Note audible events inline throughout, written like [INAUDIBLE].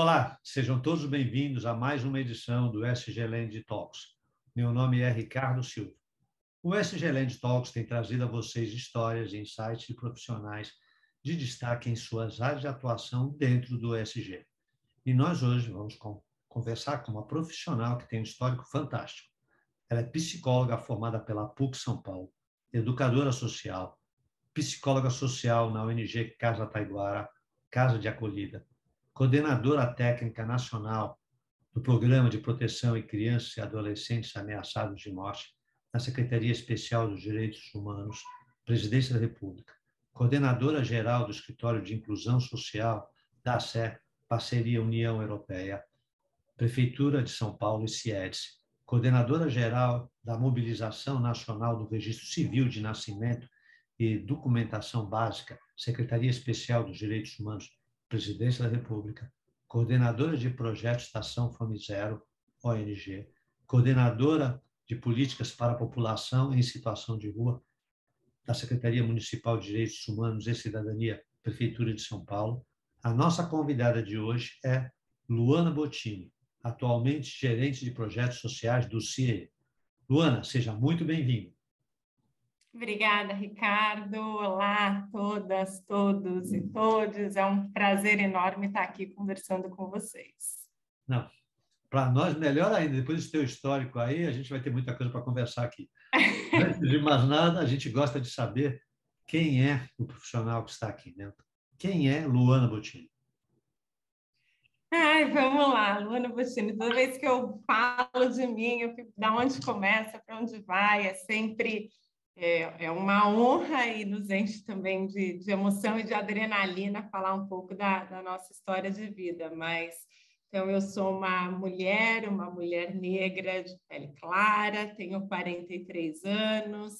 Olá, sejam todos bem-vindos a mais uma edição do SG Land Talks. Meu nome é Ricardo Silva. O SG Land Talks tem trazido a vocês histórias, insights de profissionais de destaque em suas áreas de atuação dentro do SG. E nós hoje vamos conversar com uma profissional que tem um histórico fantástico. Ela é psicóloga formada pela PUC São Paulo, educadora social, psicóloga social na ONG Casa Taiguara, Casa de Acolhida, coordenadora técnica nacional do Programa de Proteção em Crianças e Adolescentes Ameaçados de Morte na Secretaria Especial dos Direitos Humanos, Presidência da República, coordenadora geral do Escritório de Inclusão Social da ACE, Parceria União Europeia, Prefeitura de São Paulo e CIEDS, coordenadora geral da Mobilização Nacional do Registro Civil de Nascimento e Documentação Básica, Secretaria Especial dos Direitos Humanos Presidência da República, coordenadora de projetos Estação Fome Zero, ONG, coordenadora de políticas para a população em situação de rua da Secretaria Municipal de Direitos Humanos e Cidadania, Prefeitura de São Paulo. A nossa convidada de hoje é Luana Bottini, atualmente gerente de projetos sociais do CIE. Luana, seja muito bem-vinda. Obrigada, Ricardo. Olá a todas, todos e todos. É um prazer enorme estar aqui conversando com vocês. Não, para nós, melhor ainda. Depois do teu histórico aí, a gente vai ter muita coisa para conversar aqui. [LAUGHS] Antes de mais nada, a gente gosta de saber quem é o profissional que está aqui dentro. Quem é Luana Bottini? Ai, vamos lá, Luana Bottini. Toda vez que eu falo de mim, eu fico, da onde começa, para onde vai, é sempre é, é uma honra e nos enche também de, de emoção e de adrenalina falar um pouco da, da nossa história de vida. Mas então, eu sou uma mulher, uma mulher negra de pele clara, tenho 43 anos,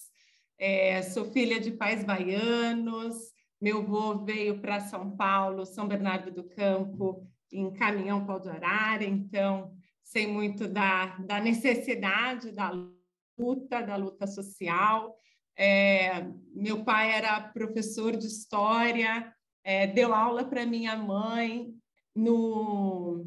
é, sou filha de pais baianos. Meu avô veio para São Paulo, São Bernardo do Campo, em caminhão pau de arara, então sei muito da, da necessidade da luta, da luta social. É, meu pai era professor de história, é, deu aula para minha mãe no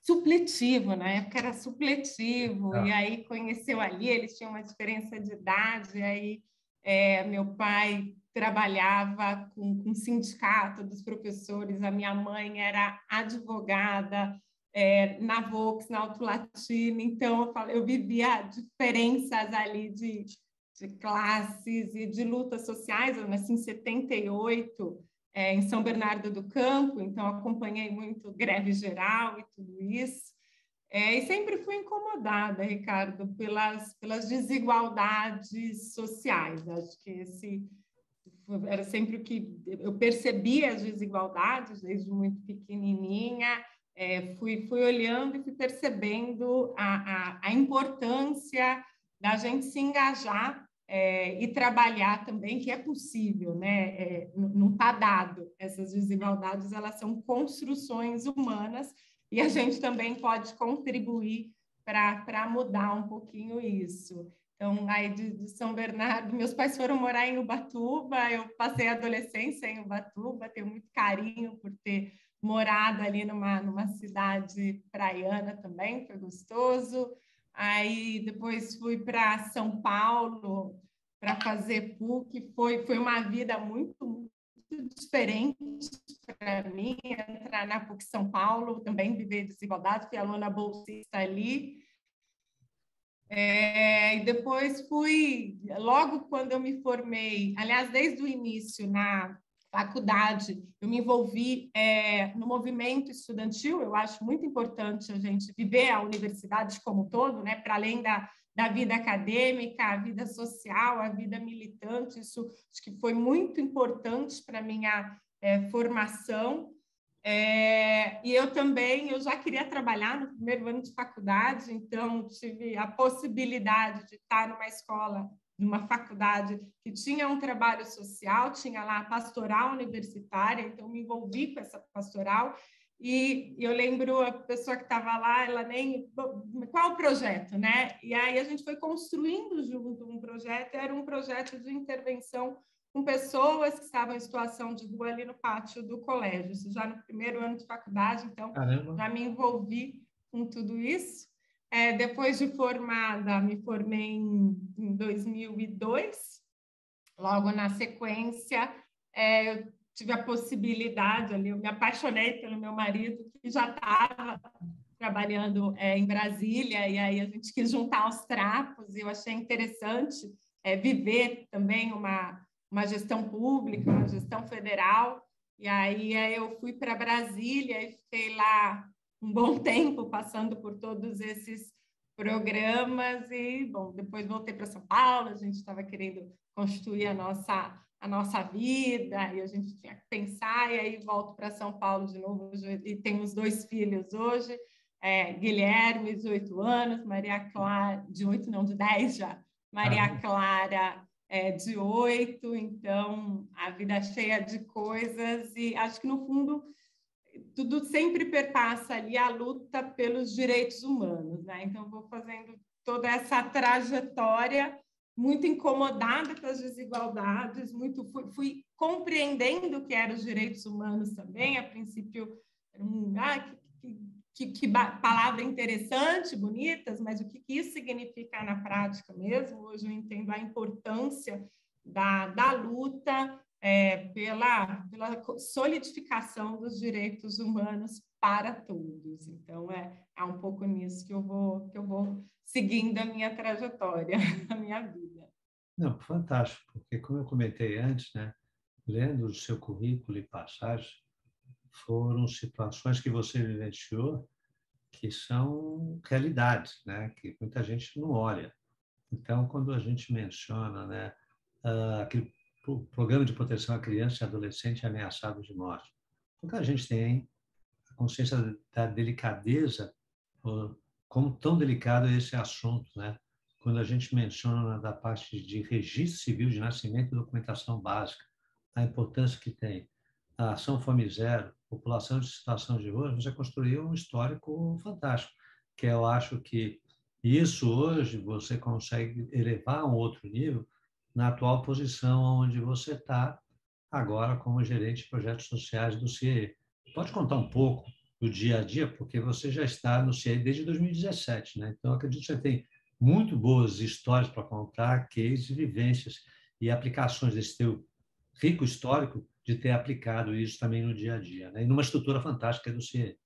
supletivo, na época era supletivo, ah. e aí conheceu ali, eles tinham uma diferença de idade, aí é, meu pai trabalhava com, com sindicato dos professores, a minha mãe era advogada, é, na Vox, na Alto Latino, então eu, eu vivia diferenças ali de de classes e de lutas sociais. Eu nasci em 78, é, em São Bernardo do Campo, então acompanhei muito greve geral e tudo isso. É, e sempre fui incomodada, Ricardo, pelas, pelas desigualdades sociais. Acho que esse era sempre o que eu percebia as desigualdades desde muito pequenininha. É, fui, fui olhando e fui percebendo a, a, a importância da gente se engajar é, e trabalhar também, que é possível, né? É, não está dado. Essas desigualdades, elas são construções humanas e a gente também pode contribuir para mudar um pouquinho isso. Então, aí de, de, São Bernardo, meus pais foram morar em Ubatuba, eu passei a adolescência em Ubatuba, tenho muito carinho por ter morado ali numa, numa cidade praiana também, foi gostoso. Aí depois fui para São Paulo para fazer PUC. Foi, foi uma vida muito, muito diferente para mim entrar na PUC São Paulo, também viver desigualdade, fui aluna bolsista ali. É, e depois fui, logo quando eu me formei, aliás, desde o início na faculdade, eu me envolvi é, no movimento estudantil. Eu acho muito importante a gente viver a universidade como um todo, né? Para além da, da vida acadêmica, a vida social, a vida militante. Isso acho que foi muito importante para minha é, formação. É, e eu também, eu já queria trabalhar no primeiro ano de faculdade, então tive a possibilidade de estar numa escola numa faculdade que tinha um trabalho social, tinha lá a pastoral universitária, então me envolvi com essa pastoral. E eu lembro a pessoa que estava lá, ela nem. Qual o projeto, né? E aí a gente foi construindo junto um projeto, era um projeto de intervenção com pessoas que estavam em situação de rua ali no pátio do colégio, isso já no primeiro ano de faculdade, então Caramba. já me envolvi com tudo isso. É, depois de formada, me formei em, em 2002, logo na sequência, é, eu tive a possibilidade ali, eu me apaixonei pelo meu marido, que já estava trabalhando é, em Brasília, e aí a gente quis juntar os trapos, e eu achei interessante é, viver também uma, uma gestão pública, uma gestão federal. E aí eu fui para Brasília e fiquei lá um bom tempo passando por todos esses programas e bom depois voltei para São Paulo a gente estava querendo constituir a nossa a nossa vida e a gente tinha que pensar e aí volto para São Paulo de novo e temos dois filhos hoje é, Guilherme 18 anos Maria Clara de oito não de dez já Maria Clara é, de oito, então a vida cheia de coisas e acho que no fundo tudo sempre perpassa ali a luta pelos direitos humanos, né? Então vou fazendo toda essa trajetória muito incomodada com as desigualdades, muito fui, fui compreendendo o que eram os direitos humanos também. A princípio, um, ah, que, que, que, palavra interessante, bonitas, mas o que, que isso significa na prática mesmo? Hoje eu entendo a importância da, da luta é, pela, pela solidificação dos direitos humanos para todos. Então, é, é um pouco nisso que eu vou, que eu vou seguindo a minha trajetória, [LAUGHS] a minha vida. Não, fantástico, porque como eu comentei antes, né, lendo o seu currículo e passagem, foram situações que você vivenciou que são realidades, né? que muita gente não olha. Então, quando a gente menciona né, ah, aquele programa de proteção à criança e adolescente ameaçados de morte, porque a gente tem a consciência da delicadeza, como tão delicado é esse assunto, né? quando a gente menciona da parte de registro civil de nascimento e documentação básica, a importância que tem a ação Fome Zero, população de situação de rua, você construiu um histórico fantástico, que eu acho que isso hoje você consegue elevar a um outro nível na atual posição onde você está agora como gerente de projetos sociais do CIE. Pode contar um pouco do dia a dia, porque você já está no CIE desde 2017, né? Então, acredito que você tem muito boas histórias para contar, cases, vivências e aplicações desse teu rico histórico de ter aplicado isso também no dia a dia, né? e numa estrutura fantástica do CIE.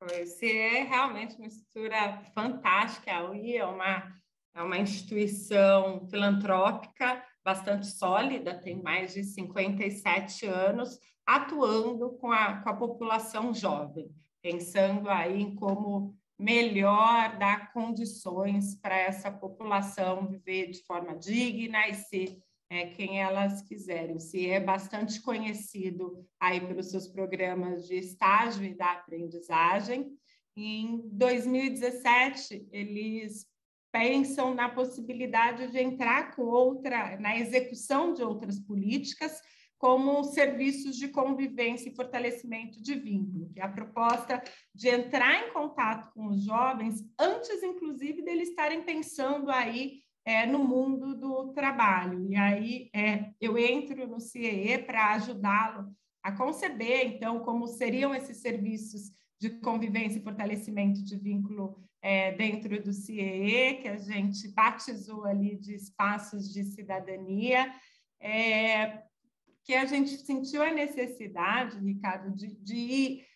O CIE é realmente uma estrutura fantástica, a UI é uma, é uma instituição filantrópica bastante sólida, tem mais de 57 anos, atuando com a, com a população jovem, pensando aí em como melhor dar condições para essa população viver de forma digna e ser é, quem elas quiserem. Se é bastante conhecido aí pelos seus programas de estágio e da aprendizagem. Em 2017, eles pensam na possibilidade de entrar com outra, na execução de outras políticas, como serviços de convivência e fortalecimento de vínculo, que é a proposta de entrar em contato com os jovens antes, inclusive, deles estarem pensando aí é, no mundo do trabalho. E aí é, eu entro no CIE para ajudá-lo a conceber, então, como seriam esses serviços de convivência e fortalecimento de vínculo é, dentro do CIE, que a gente batizou ali de espaços de cidadania, é, que a gente sentiu a necessidade, Ricardo, de, de ir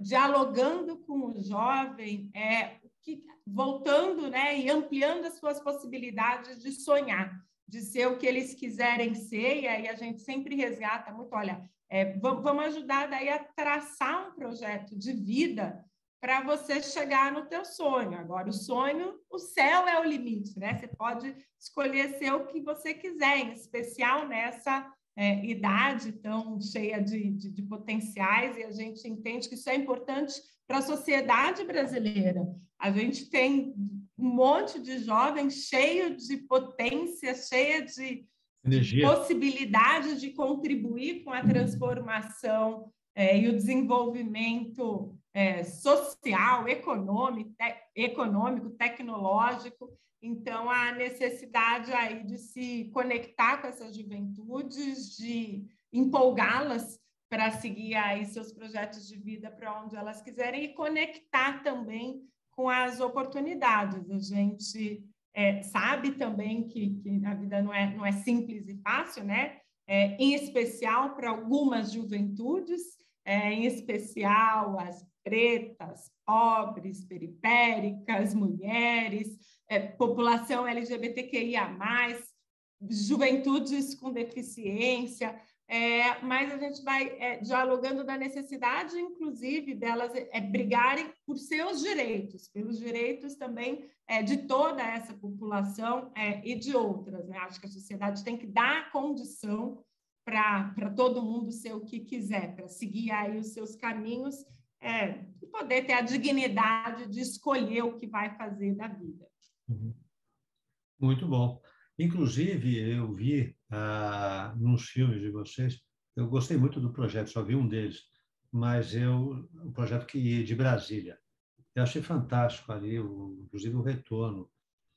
dialogando com o jovem é, que, voltando né, e ampliando as suas possibilidades de sonhar, de ser o que eles quiserem ser, e aí a gente sempre resgata muito, olha, é, vamos ajudar daí a traçar um projeto de vida para você chegar no teu sonho. Agora, o sonho, o céu é o limite, né? Você pode escolher ser o que você quiser, em especial nessa é, idade tão cheia de, de, de potenciais, e a gente entende que isso é importante para a sociedade brasileira. A gente tem um monte de jovens cheio de potência, cheia de, de possibilidades de contribuir com a transformação é, e o desenvolvimento é, social, econômico, te, econômico, tecnológico. Então, a necessidade aí de se conectar com essas juventudes, de empolgá-las para seguir aí seus projetos de vida para onde elas quiserem e conectar também com as oportunidades. A gente é, sabe também que, que, a vida não é, não é simples e fácil, né? É, em especial para algumas juventudes, é, em especial as pretas, pobres, periféricas, mulheres, é, população LGBTQIA+, juventudes com deficiência, é, mas a gente vai é, dialogando da necessidade, inclusive, delas é, brigarem por seus direitos, pelos direitos também é, de toda essa população é, e de outras. Né? Acho que a sociedade tem que dar condição para todo mundo ser o que quiser, para seguir aí os seus caminhos é, e poder ter a dignidade de escolher o que vai fazer da vida. Uhum. Muito bom. Inclusive, eu vi ah, nos filmes de vocês, eu gostei muito do projeto, só vi um deles, mas eu, o projeto que de Brasília. Eu achei fantástico ali, o, inclusive o retorno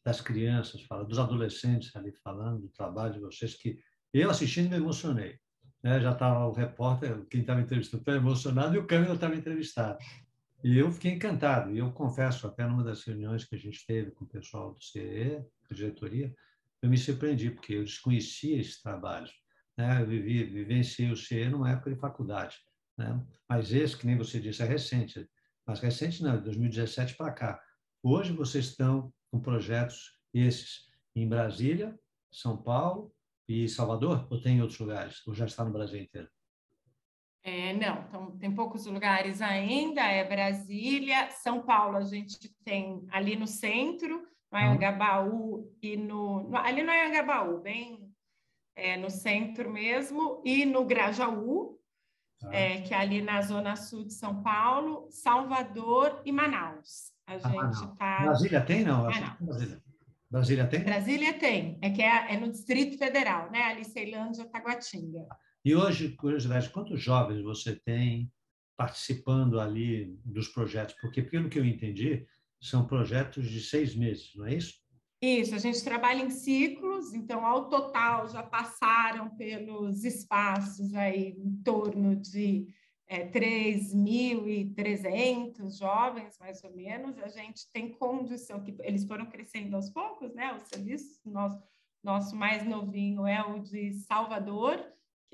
das crianças, fala, dos adolescentes ali falando do trabalho de vocês, que eu assistindo me emocionei. Né? Já estava o repórter, quem estava entrevistando, estava emocionado e o câmera estava entrevistado. E eu fiquei encantado. E eu confesso, até numa das reuniões que a gente teve com o pessoal do CE, da diretoria, eu me surpreendi, porque eu desconhecia esse trabalho. Né? Eu vivi, vivenciei o CE numa época de faculdade. Né? Mas esse, que nem você disse, é recente. Mas recente não, de 2017 para cá. Hoje vocês estão com projetos esses em Brasília, São Paulo e Salvador? Ou tem em outros lugares? Ou já está no Brasil inteiro? É, não, então, tem poucos lugares ainda, é Brasília, São Paulo a gente tem ali no centro, no Anhangabaú e no, no ali no Anhangabaú, bem é, no centro mesmo, e no Grajaú, tá. é, que é ali na zona sul de São Paulo, Salvador e Manaus. A ah, gente está. Brasília tem, não? Brasília. Brasília tem? Brasília tem, é que é, é no Distrito Federal, né? Ali Ceilândia, Taguatinga. E hoje, curiosidade, quantos jovens você tem participando ali dos projetos? Porque, pelo que eu entendi, são projetos de seis meses, não é isso? Isso, a gente trabalha em ciclos, então, ao total, já passaram pelos espaços aí em torno de é, 3.300 jovens, mais ou menos. A gente tem condição, que eles foram crescendo aos poucos, né? Os serviços, nosso, nosso mais novinho é o de Salvador,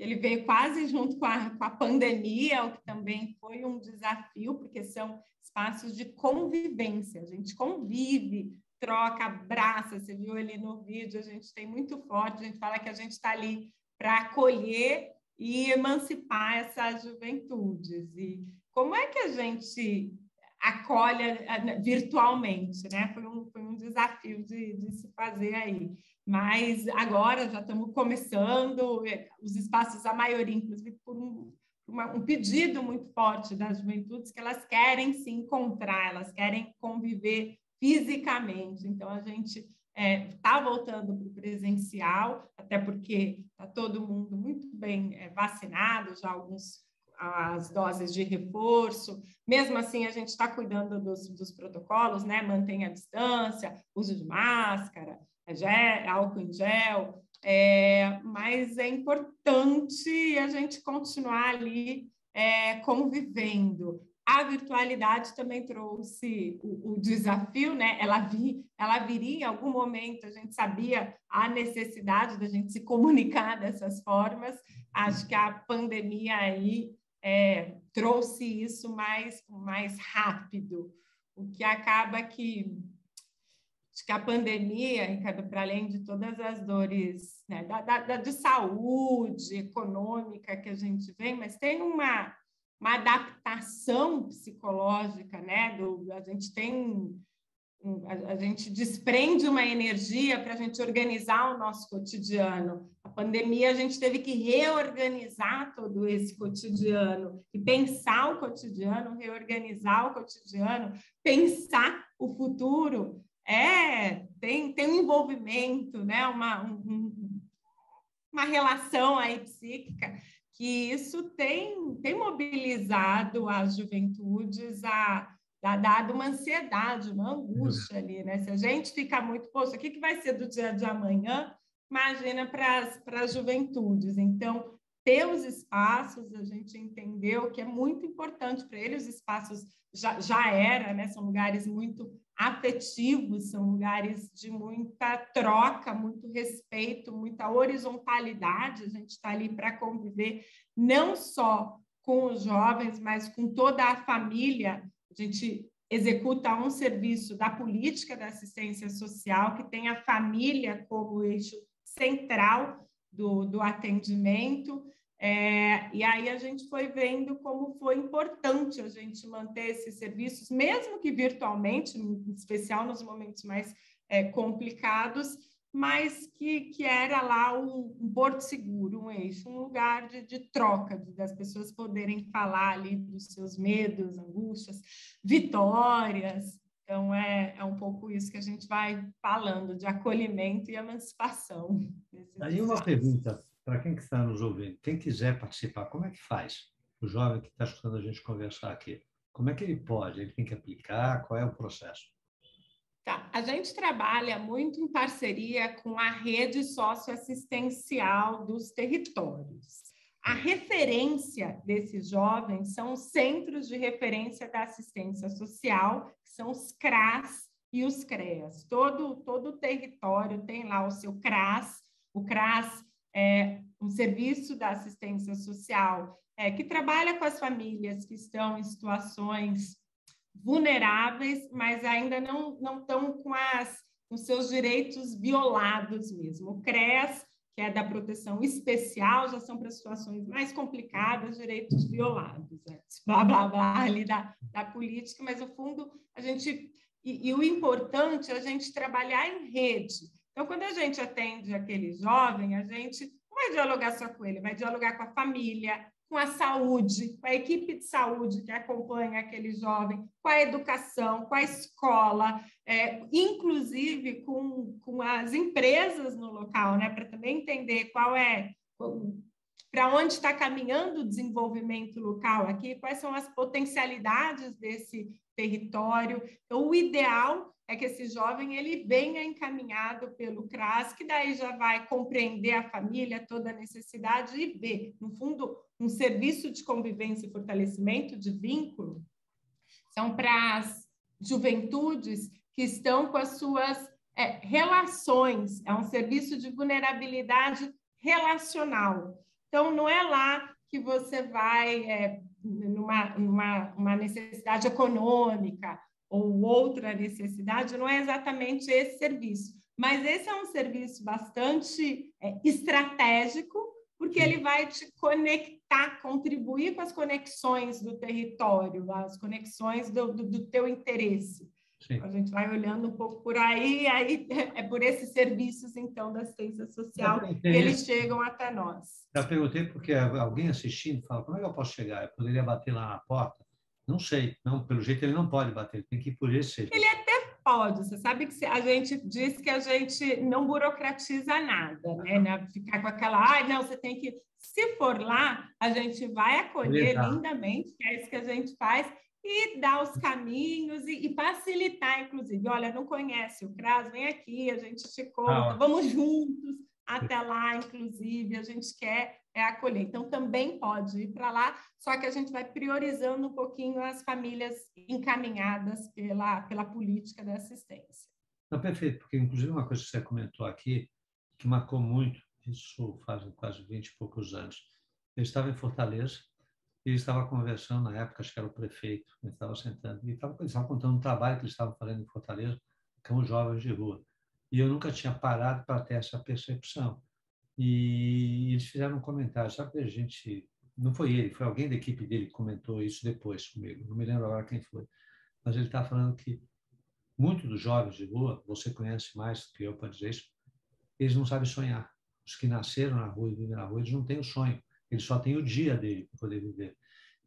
ele veio quase junto com a, com a pandemia, o que também foi um desafio, porque são espaços de convivência, a gente convive, troca, abraça, você viu ali no vídeo, a gente tem muito forte, a gente fala que a gente está ali para acolher e emancipar essas juventudes. E como é que a gente acolhe virtualmente, né? Foi um, foi um desafio de, de se fazer aí. Mas agora já estamos começando, é, os espaços, a maioria, inclusive, por um, uma, um pedido muito forte das juventudes, que elas querem se encontrar, elas querem conviver fisicamente. Então, a gente está é, tá voltando para o presencial, até porque está todo mundo muito bem é, vacinado, já alguns as doses de reforço. Mesmo assim, a gente está cuidando dos, dos, protocolos, né? Mantém a distância, uso de máscara, é gel, álcool em gel. É, mas é importante a gente continuar ali é, convivendo. A virtualidade também trouxe o, o, desafio, né? Ela, vi, ela viria em algum momento, a gente sabia a necessidade da gente se comunicar dessas formas. Acho que a pandemia aí é, trouxe isso mais, mais rápido, o que acaba que Acho que a pandemia, Ricardo, para além de todas as dores né, da, da, de saúde econômica que a gente vem, mas tem uma, uma adaptação psicológica, né? Do, a gente tem a, gente desprende uma energia para a gente organizar o nosso cotidiano. A pandemia, a gente teve que reorganizar todo esse cotidiano e pensar o cotidiano, reorganizar o cotidiano, pensar o futuro. É, tem, tem um envolvimento, né? uma, um, uma relação aí psíquica que isso tem, tem mobilizado as juventudes a, dado uma ansiedade, uma angústia ali, né? Se a gente fica muito, poxa, o que, que vai ser do dia de amanhã? Imagina para as juventudes. Então, ter os espaços, a gente entendeu que é muito importante para eles, os espaços já, já era, né? São lugares muito afetivos, são lugares de muita troca, muito respeito, muita horizontalidade. A gente está ali para conviver não só com os jovens, mas com toda a família. A gente executa um serviço da política da assistência social que tem a família como eixo central do, do atendimento. É, e aí a gente foi vendo como foi importante a gente manter esses serviços, mesmo que virtualmente, em especial nos momentos mais é, complicados, mas que, que era lá um, um, porto seguro, um eixo, um lugar de, de troca, de, das pessoas poderem falar ali dos seus medos, angústias, vitórias. Então, é, é um pouco isso que a gente vai falando, de acolhimento e emancipação. [LAUGHS] Aí uma pergunta para quem que está nos ouvindo, quem quiser participar, como é que faz? O jovem que está escutando a gente conversar aqui, como é que ele pode? Ele tem que aplicar? Qual é o processo? Tá. A gente trabalha muito em parceria com a rede socioassistencial dos territórios. A referência desses jovens são os Centros de Referência da Assistência Social, que são os CRAS e os CREAS. Todo, todo o território tem lá o seu CRAS. O CRAS é um serviço da assistência social é, que trabalha com as famílias que estão em situações vulneráveis, mas ainda não, não estão com, as, com seus direitos violados mesmo. O CRES, que é da proteção especial, já são para situações mais complicadas, direitos violados, né? [LAUGHS] blá, blá, blá, ali da, da política, mas, no fundo, a gente... E, e o importante é a gente trabalhar em rede, então, quando a gente atende aquele jovem, a gente não vai dialogar só com ele, vai dialogar com a família, com a saúde, com a equipe de saúde que acompanha aquele jovem, com a educação, com a escola, é, inclusive com, com as empresas no local, né, para também entender qual é para onde está caminhando o desenvolvimento local aqui, quais são as potencialidades desse território. Então, o ideal é que esse jovem ele venha encaminhado pelo CRAS, que daí já vai compreender a família, toda a necessidade e ver, no fundo, um serviço de convivência e fortalecimento de vínculo são para as juventudes que estão com as suas é, relações, é um serviço de vulnerabilidade relacional. Então, não é lá que você vai é, numa, numa uma necessidade econômica, ou outra necessidade, não é exatamente esse serviço. Mas esse é um serviço bastante é, estratégico, porque ele vai te conectar, contribuir com as conexões do território, as conexões do, do, do teu interesse. Sim. A gente vai olhando um pouco por aí, aí [LAUGHS] é por esses serviços, então, da assistência social que eles chegam até nós. Já perguntei porque alguém assistindo fala, como é que eu posso chegar? Eu poderia bater lá na porta? Não sei, não, pelo jeito ele não pode bater, tem que ir por esse. Ele até pode, você sabe que a gente diz que a gente não burocratiza nada, né? né? Ficar com aquela, ai, ah, não, você tem que. Se for lá, a gente vai acolher lindamente, que é isso que a gente faz, e dar os caminhos e, e, facilitar, inclusive. Olha, não conhece o CRAS, vem aqui, a gente te conta, ah, vamos juntos até lá, inclusive, a gente quer é acolher. Então, também pode ir para lá, só que a gente vai priorizando um pouquinho as famílias encaminhadas pela, pela política da assistência. Não, perfeito, porque inclusive uma coisa que você comentou aqui, que marcou muito, isso faz quase 20 e poucos anos. Eu estava em Fortaleza e estava conversando, na época, acho que era o prefeito, ele estava sentando, e estava, estava contando um trabalho que eles estavam fazendo em Fortaleza com os jovens de rua. E eu nunca tinha parado para ter essa percepção. E eles fizeram um comentário, sabe que a gente. Não foi ele, foi alguém da equipe dele que comentou isso depois comigo, não me lembro agora quem foi. Mas ele está falando que muitos dos jovens de rua, você conhece mais que eu para dizer isso, eles não sabem sonhar. Os que nasceram na rua e vivem na rua, eles não têm o sonho, eles só têm o dia dele para poder viver.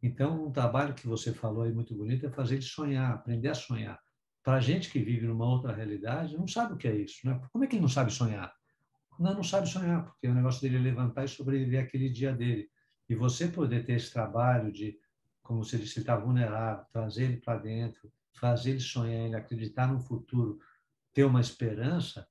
Então, um trabalho que você falou aí muito bonito é fazer eles sonhar, aprender a sonhar. Para a gente que vive numa outra realidade, não sabe o que é isso. Né? Como é que ele não sabe sonhar? Não, não sabe sonhar, porque o negócio dele é levantar e sobreviver aquele dia dele. E você poder ter esse trabalho de, como disse, ele está vulnerável, trazer ele para dentro fazer ele sonhar, ele acreditar no futuro, ter uma esperança,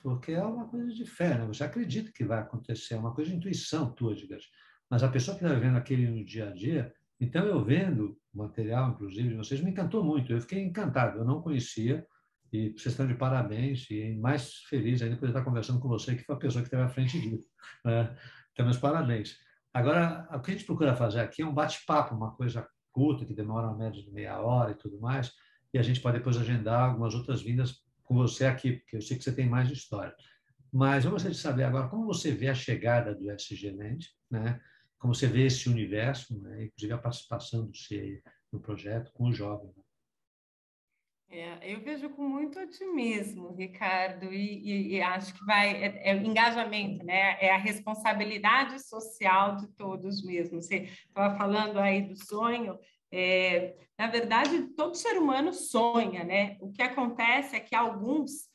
porque é uma coisa de fé, né? Você acredita que vai acontecer, é uma coisa de intuição tua, digamos. Mas a pessoa que está vivendo aquele no dia a dia, então eu vendo material, inclusive, de vocês, me encantou muito. Eu fiquei encantado, eu não conhecia, e vocês estão de parabéns, e mais feliz ainda por estar conversando com você, que foi a pessoa que esteve à frente disso. Né? Então, meus parabéns. Agora, o que a gente procura fazer aqui é um bate-papo, uma coisa curta, que demora uma média de meia hora e tudo mais, e a gente pode depois agendar algumas outras vindas com você aqui, porque eu sei que você tem mais história. Mas eu gostaria de saber agora como você vê a chegada do SG Land, né? como você vê esse universo, né? inclusive a participação do CIE no projeto com os jovens. É, eu vejo com muito otimismo, Ricardo, e, e, e acho que vai é, é, o engajamento, né? É a responsabilidade social de todos mesmo. Você estava falando aí do sonho. É, na verdade, todo ser humano sonha, né? O que acontece é que alguns,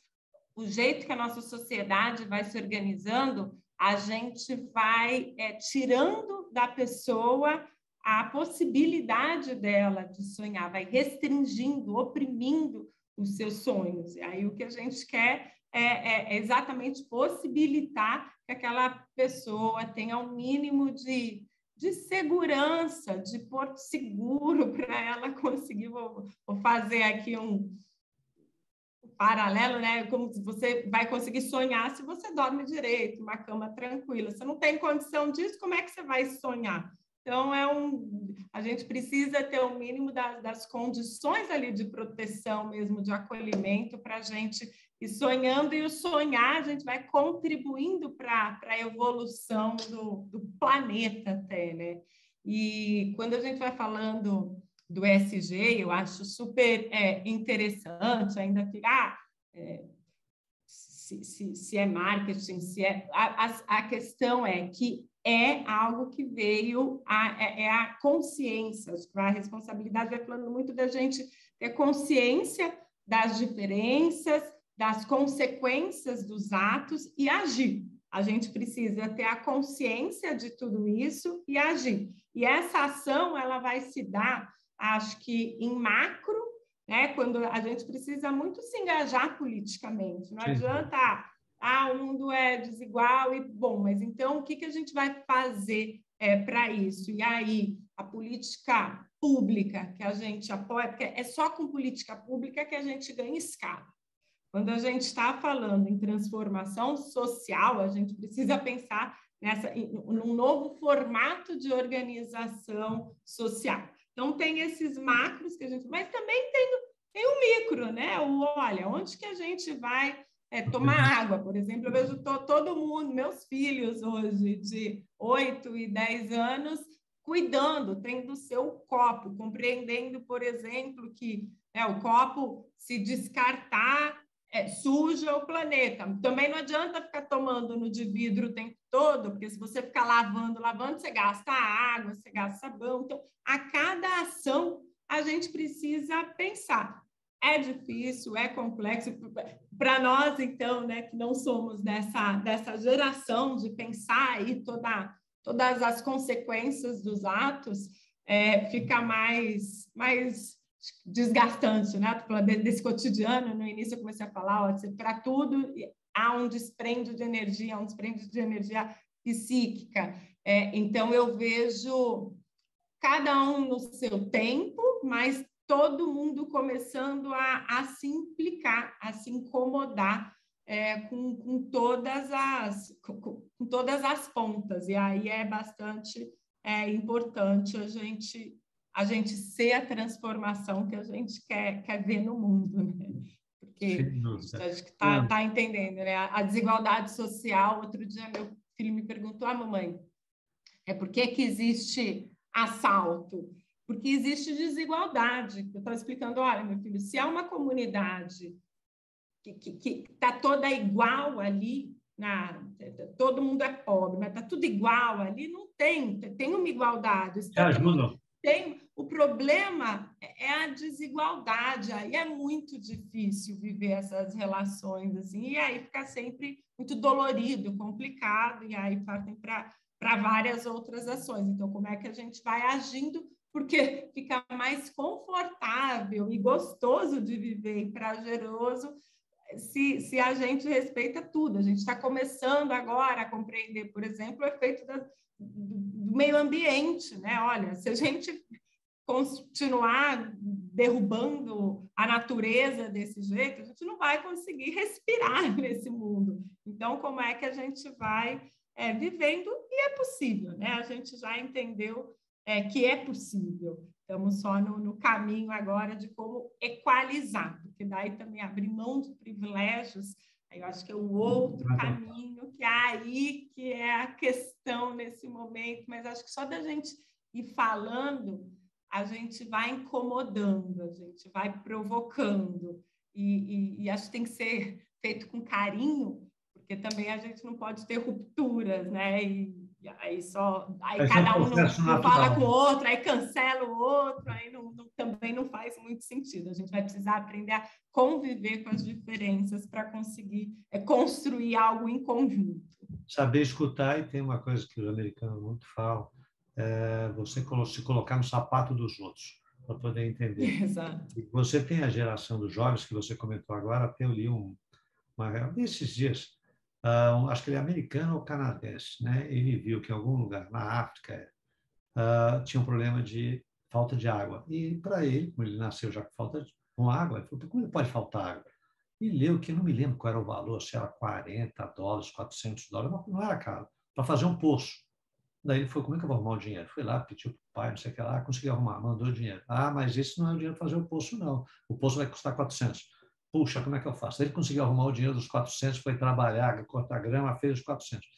o jeito que a nossa sociedade vai se organizando, a gente vai é, tirando da pessoa a possibilidade dela de sonhar, vai restringindo, oprimindo os seus sonhos. E aí o que a gente quer é, é, é exatamente possibilitar que aquela pessoa tenha um mínimo de, de segurança, de porto seguro [LAUGHS] para ela conseguir. Vou, vou fazer aqui um, paralelo, né? Como você vai conseguir sonhar se você dorme direito, uma cama tranquila. Você não tem condição disso, como é que você vai sonhar? Então, é um, a gente precisa ter o mínimo das, das condições ali de proteção mesmo, de acolhimento, para a gente ir sonhando, e o sonhar a gente vai contribuindo para a evolução do, do planeta até, né? E quando a gente vai falando do SG, eu acho super é, interessante, ainda que, ah, é, se, se, se, é marketing, se é... A, a, a questão é que é algo que veio, a, é, é a consciência, a responsabilidade vai falando muito da gente ter consciência das diferenças, das consequências dos atos e agir. A gente precisa ter a consciência de tudo isso e agir. E essa ação, ela vai se dar, acho que em macro, né, quando a gente precisa muito se engajar politicamente. Não Sim. adianta ah, o mundo é desigual e bom, mas então o que, que a gente vai fazer é, para isso? E aí, a política pública que a gente apoia, porque é só com política pública que a gente ganha escala. Quando a gente está falando em transformação social, a gente precisa pensar nessa, num novo formato de organização social. Então, tem esses macros que a gente. Mas também tem, tem o micro, né? O olha, onde que a gente vai é, tomar água, por exemplo, eu vejo to, todo mundo, meus filhos hoje de 8 e 10 anos, cuidando, tendo o seu copo, compreendendo, por exemplo, que é, o copo, se descartar, é, suja o planeta. Também não adianta ficar tomando no de vidro o tempo todo, porque se você ficar lavando, lavando, você gasta água, você gasta sabão. Então, a cada ação, a gente precisa pensar. É difícil, é complexo. Para nós, então, né, que não somos dessa, dessa geração de pensar aí toda, todas as consequências dos atos, é, fica mais, mais desgastante, né? desse cotidiano. No início eu comecei a falar, para tudo há um desprende de energia, um desprende de energia psíquica. É, então eu vejo cada um no seu tempo, mas todo mundo começando a, a se implicar, a se incomodar é, com, com, todas as, com, com, todas as pontas. E aí é bastante é, importante a gente, a gente ser a transformação que a gente quer, quer ver no mundo. Né? Porque a gente está tá entendendo, né? A desigualdade social. Outro dia, meu filho me perguntou: ah, mamãe, é por que, que existe assalto? Porque existe desigualdade. Eu estava explicando, olha, meu filho, se há uma comunidade que está toda igual ali, na, todo mundo é pobre, mas está tudo igual ali, não tem, tem uma igualdade. ajuda. Tem, o problema é a desigualdade, aí é muito difícil viver essas relações, assim, e aí fica sempre muito dolorido, complicado, e aí partem para várias outras ações. Então, como é que a gente vai agindo porque fica mais confortável e gostoso de viver e prazeroso se, se a gente respeita tudo. A gente está começando agora a compreender, por exemplo, o efeito da, do meio ambiente, né? Olha, se a gente continuar derrubando a natureza desse jeito, a gente não vai conseguir respirar [LAUGHS] nesse mundo. Então, como é que a gente vai é, vivendo? E é possível, né? A gente já entendeu é, que é possível. Estamos só no, no, caminho agora de como equalizar, porque daí também abrir mão de privilégios, aí eu acho que é um outro caminho, que é aí que é a questão nesse momento, mas acho que só da gente ir falando a gente vai incomodando, a gente vai provocando. E, e, e, acho que tem que ser feito com carinho, porque também a gente não pode ter rupturas, né? E, e aí só aí é cada um não, não, fala com o outro, aí cancela o outro, aí não, não, também não faz muito sentido. A gente vai precisar aprender a conviver com as diferenças para conseguir é, construir algo em conjunto. Saber escutar, e tem uma coisa que os americanos muito falam, é, você se colocar no sapato dos outros para poder entender. [LAUGHS] Exato. Você tem a geração dos jovens que você comentou agora, até eu li um, uma, esses dias, uh, acho que ele é americano ou canadense, né? Ele viu que em algum lugar na África uh, tinha um problema de falta de água. E para ele, como ele nasceu já com falta de, com água, ele falou, como pode faltar água? E leu que não me lembro qual era o valor, se era 40 dólares, 400 dólares, não era caro, para fazer um poço. Daí ele falou, como é que eu vou arrumar o dinheiro? Foi lá, pediu para o pai, não sei o que lá, conseguiu arrumar, mandou o dinheiro. Ah, mas esse não é o dinheiro para fazer o poço, não. O poço vai custar 400. Puxa, como é que eu faço? Ele conseguiu arrumar o dinheiro dos 400, foi trabalhar, cortar grama, fez os 400.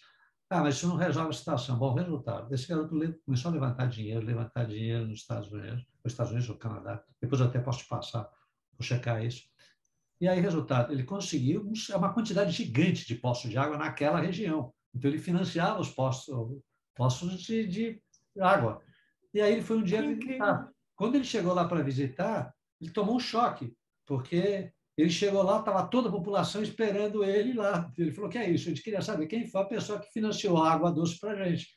Ah, mas isso não resolve a situação. Bom, resultado. Esse garoto começou a levantar dinheiro, levantar dinheiro nos Estados Unidos, nos Estados Unidos ou Canadá. Depois eu até posso te passar, vou checar isso. E aí, resultado, ele conseguiu uma quantidade gigante de postos de água naquela região. Então, ele financiava os poços de, de água. E aí ele foi um dia visitar. Quando ele chegou lá para visitar, ele tomou um choque, porque ele chegou lá, estava toda a população esperando ele lá. Ele falou: que é isso? A gente queria saber quem foi a pessoa que financiou a água doce para a gente.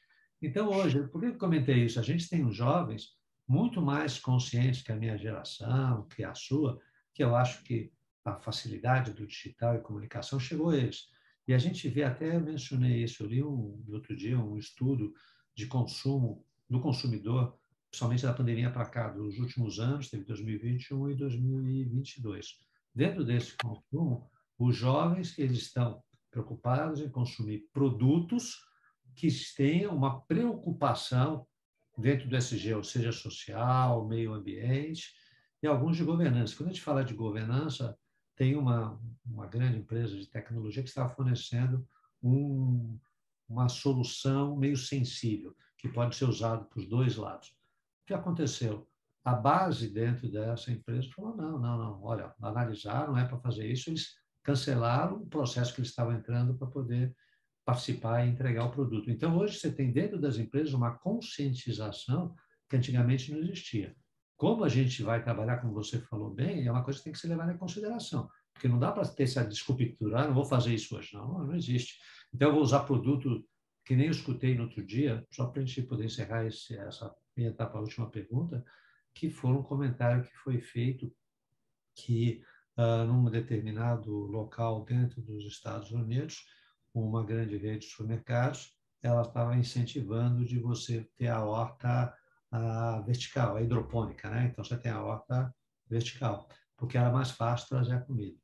Então, hoje, por que eu comentei isso? A gente tem uns jovens muito mais conscientes que a minha geração, que a sua, que eu acho que a facilidade do digital e comunicação chegou a eles. E a gente vê, até mencionei isso, eu li um, outro dia um estudo de consumo do consumidor, principalmente da pandemia para cá, dos últimos anos, teve 2021 e 2022. Dentro desse consumo, os jovens eles estão preocupados em consumir produtos que tenham uma preocupação dentro do SG, ou seja, social, meio ambiente, e alguns de governança. Quando a gente fala de governança, tem uma, uma grande empresa de tecnologia que está fornecendo um, uma solução meio sensível, que pode ser usado para os dois lados. O que aconteceu? A base dentro dessa empresa falou: não, não, não, olha, analisaram, é para fazer isso, eles cancelaram o processo que eles estavam entrando para poder participar e entregar o produto. Então, hoje você tem dentro das empresas uma conscientização que antigamente não existia. Como a gente vai trabalhar, como você falou bem, é uma coisa que tem que ser levada em consideração. Porque não dá para ter essa desculpa, ah, não vou fazer isso hoje. Não, não existe. Então, eu vou usar produto que nem eu escutei no outro dia, só para a gente poder encerrar esse, essa minha etapa, a última pergunta, que foi um comentário que foi feito que, uh, num determinado local dentro dos Estados Unidos, uma grande rede de supermercados, ela estava incentivando de você ter a horta a vertical, a hidropônica, né? Então você tem a horta vertical, porque era mais fácil trazer a comida.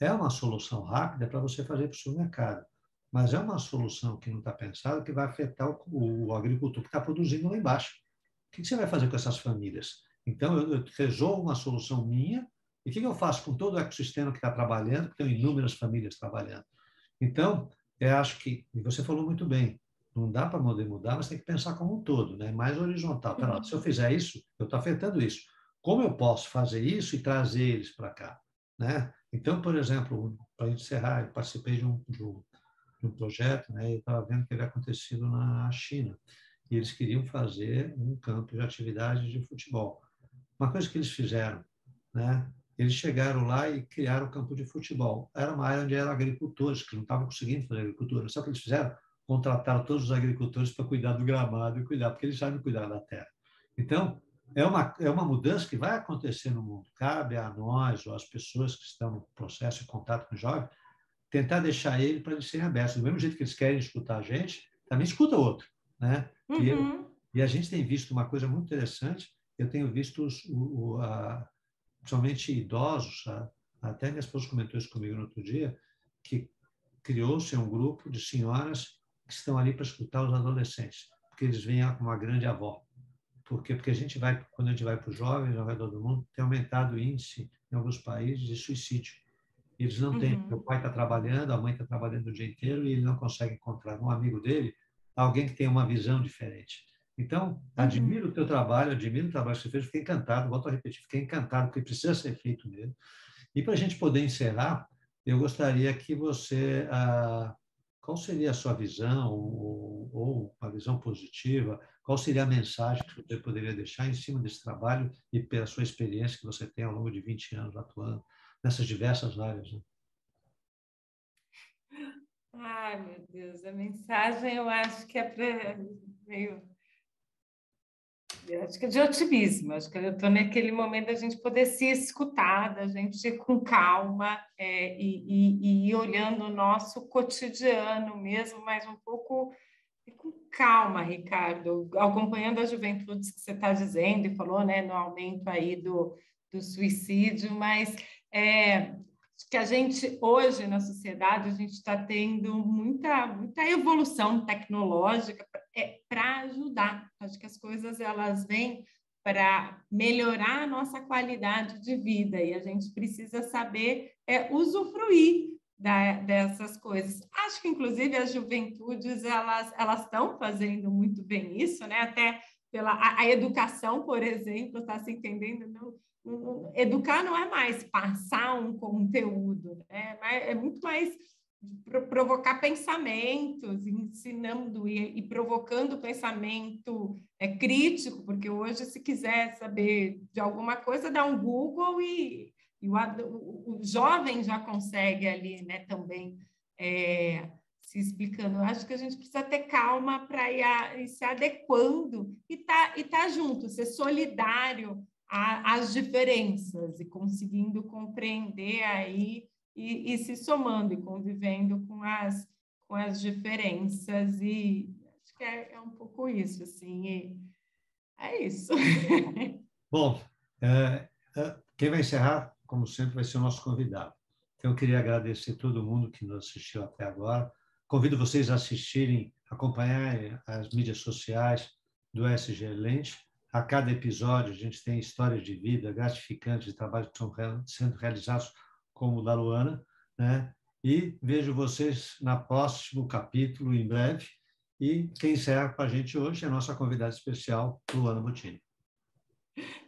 É uma solução rápida para você fazer para o supermercado, mas é uma solução que não está pensada que vai afetar o, o agricultor que está produzindo lá embaixo. O que você vai fazer com essas famílias? Então, eu, eu resolvo uma solução minha e o que eu faço com todo o ecossistema que está trabalhando, que tem inúmeras famílias trabalhando? Então, eu acho que, e você falou muito bem, não dá para poder mudar, mas tem que pensar como um todo, né? mais horizontal. Pera, se eu fizer isso, eu estou afetando isso. Como eu posso fazer isso e trazer eles para cá? Né? Então, por exemplo, para encerrar, eu participei de um, de um, de um projeto, né? eu estava vendo o que havia acontecido na China, e eles queriam fazer um campo de atividade de futebol. Uma coisa que eles fizeram, né? eles chegaram lá e criaram um campo de futebol. Era uma área onde eram agricultores, que não estavam conseguindo fazer agricultura. Só que eles fizeram? contrataram todos os agricultores para cuidar do gramado e cuidar, porque eles sabem cuidar da terra. Então, é uma, é uma mudança que vai acontecer no mundo. Cabe a nós, ou às pessoas que estão no processo de contato com o jovem, tentar deixar ele para eles serem abertos. Do mesmo jeito que eles querem escutar a gente, também escuta o outro. Né? Uhum. E, e, a gente tem visto uma coisa muito interessante, eu tenho visto os, o, o, a, principalmente idosos, a, até minha esposa comentou isso comigo no outro dia, que criou-se um grupo de senhoras que estão ali para escutar os adolescentes, porque eles vêm como uma grande avó. Por quê? Porque a gente vai, quando a gente vai para os jovens ao redor do mundo, tem aumentado o índice em alguns países de suicídio. Eles não têm, uhum. o pai está trabalhando, a mãe está trabalhando o dia inteiro e ele não consegue encontrar um amigo dele, alguém que tenha uma visão diferente. Então, uhum. admiro uhum. o teu trabalho, admiro o trabalho que você fez, fiquei encantado, volto a repetir, fiquei encantado, porque precisa ser feito mesmo. E para a gente poder encerrar, eu gostaria que você, ah, qual seria a sua visão, ou, ou uma visão positiva, qual seria a mensagem que você poderia deixar em cima desse trabalho e pela sua experiência que você tem ao longo de 20 anos atuando nessas diversas áreas? Né? Ai, meu Deus, a mensagem eu acho que é para meio acho que é de otimismo, acho que eu estou naquele momento da gente poder se escutar, da gente ir com calma é, e, e, e, olhando o nosso cotidiano mesmo, mas um pouco com calma, Ricardo, acompanhando as juventudes que você está dizendo e falou, né, no aumento aí do, do suicídio, mas é, que a gente hoje na sociedade a gente está tendo muita muita evolução tecnológica para é, ajudar. Acho que as coisas elas vêm para melhorar a nossa qualidade de vida e a gente precisa saber é, usufruir da, dessas coisas. Acho que inclusive as juventudes elas estão fazendo muito bem isso, né? Até pela a, a educação, por exemplo, está se entendendo não educar não é mais passar um conteúdo, né? é muito mais provocar pensamentos, ensinando e, e provocando pensamento é, crítico, porque hoje, se quiser saber de alguma coisa, dá um Google e, e o, o, jovem já consegue ali né, também é, se explicando. Eu acho que a gente precisa ter calma para ir, ir, se adequando e tá, e tá junto, ser solidário a, as diferenças e conseguindo compreender aí e, e, se somando e convivendo com as, com as diferenças e acho que é, é um pouco isso, assim, é isso. [LAUGHS] Bom, é, é, quem vai encerrar, como sempre, vai ser o nosso convidado. Então, eu queria agradecer todo mundo que nos assistiu até agora. Convido vocês a assistirem, acompanharem as mídias sociais do SG Lente a cada episódio, a gente tem histórias de vida gratificantes de trabalhos que estão sendo realizados, como o da Luana, né? E vejo vocês na próximo capítulo, em breve. E quem encerra com a gente hoje é a nossa convidada especial, Luana Botini.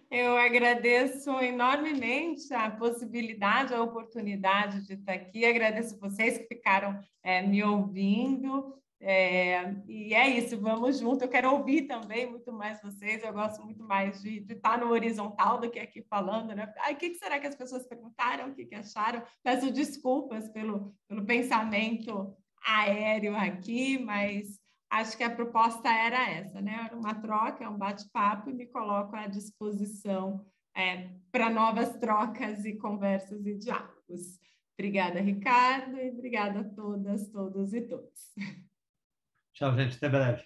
Eu agradeço enormemente a possibilidade, a oportunidade de estar aqui. Agradeço vocês que ficaram é, me ouvindo. É, e é isso, vamos junto. Eu quero ouvir também muito mais vocês. Eu gosto muito mais de, estar no horizontal do que aqui falando, né? Ai, o que, que, será que as pessoas perguntaram? O que, que acharam? Peço desculpas pelo, pelo pensamento aéreo aqui, mas acho que a proposta era essa, né? Era uma troca, é um bate-papo e me coloco à disposição é, para novas trocas e conversas e diálogos. Obrigada, Ricardo, e obrigada a todas, todos e todos. Tchau, gente. Até breve.